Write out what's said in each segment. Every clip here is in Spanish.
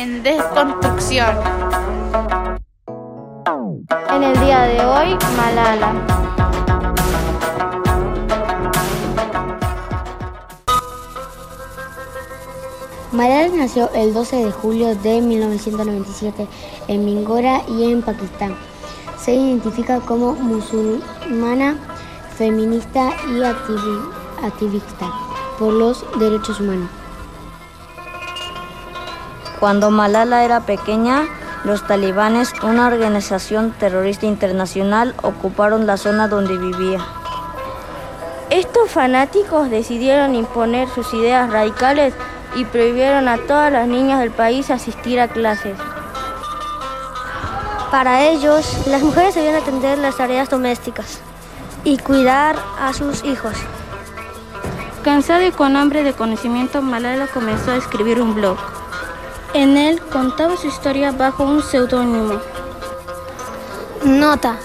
en desconstrucción. En el día de hoy, Malala. Malala nació el 12 de julio de 1997 en Mingora y en Pakistán. Se identifica como musulmana, feminista y activista por los derechos humanos. Cuando Malala era pequeña, los talibanes, una organización terrorista internacional, ocuparon la zona donde vivía. Estos fanáticos decidieron imponer sus ideas radicales y prohibieron a todas las niñas del país asistir a clases. Para ellos, las mujeres debían atender las tareas domésticas y cuidar a sus hijos. Cansado y con hambre de conocimiento, Malala comenzó a escribir un blog. En él contaba su historia bajo un seudónimo. Nota,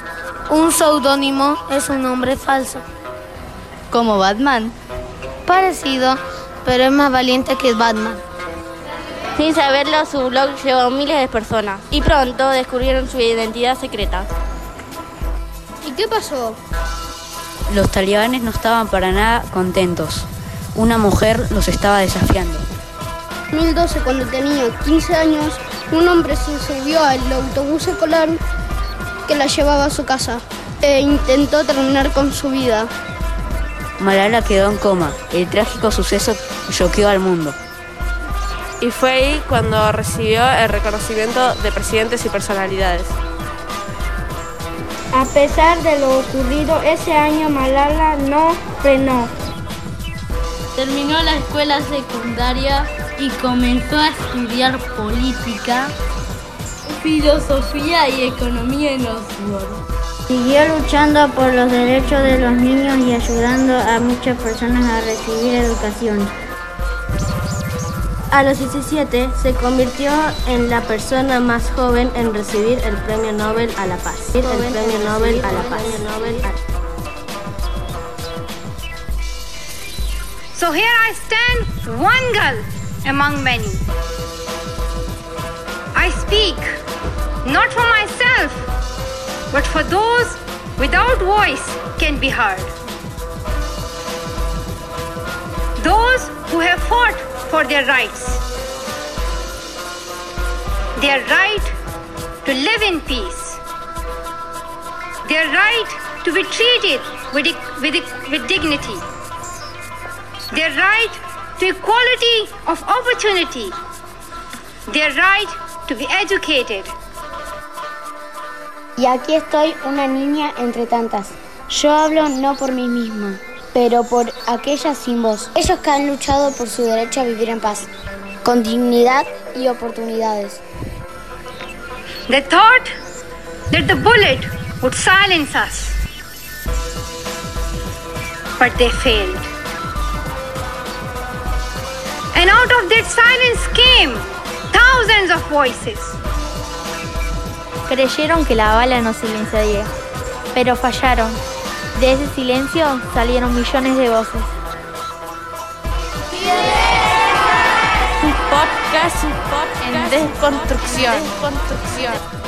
un seudónimo es un nombre falso. Como Batman. Parecido, pero es más valiente que Batman. Sin saberlo, su blog llegó a miles de personas y pronto descubrieron su identidad secreta. ¿Y qué pasó? Los talibanes no estaban para nada contentos. Una mujer los estaba desafiando. 2012, cuando tenía 15 años, un hombre se subió al autobús escolar que la llevaba a su casa e intentó terminar con su vida. Malala quedó en coma. El trágico suceso choqueó al mundo. Y fue ahí cuando recibió el reconocimiento de presidentes y personalidades. A pesar de lo ocurrido ese año, Malala no frenó. Terminó la escuela secundaria y comenzó a estudiar política, filosofía y economía en Oxford. Siguió luchando por los derechos de los niños y ayudando a muchas personas a recibir educación. A los 17 se convirtió en la persona más joven en recibir el Premio Nobel a la Paz. El Premio Nobel a la Paz. So here I stand, one girl among many. I speak not for myself, but for those without voice can be heard. Those who have fought for their rights. Their right to live in peace. Their right to be treated with, with, with dignity. Their right to equality of opportunity. Their right to be educated. Y aquí estoy, una niña entre tantas. Yo hablo no por mí misma, pero por aquellas sin voz. Ellos que han luchado por su derecho a vivir en paz, con dignidad y oportunidades. They thought that the bullet would silence us, but they failed. And out of that silence came thousands of voices. Creyeron que la bala no silenciaría, pero fallaron. De ese silencio salieron millones de voces. Un podcast, un podcast en desconstrucción. desconstrucción.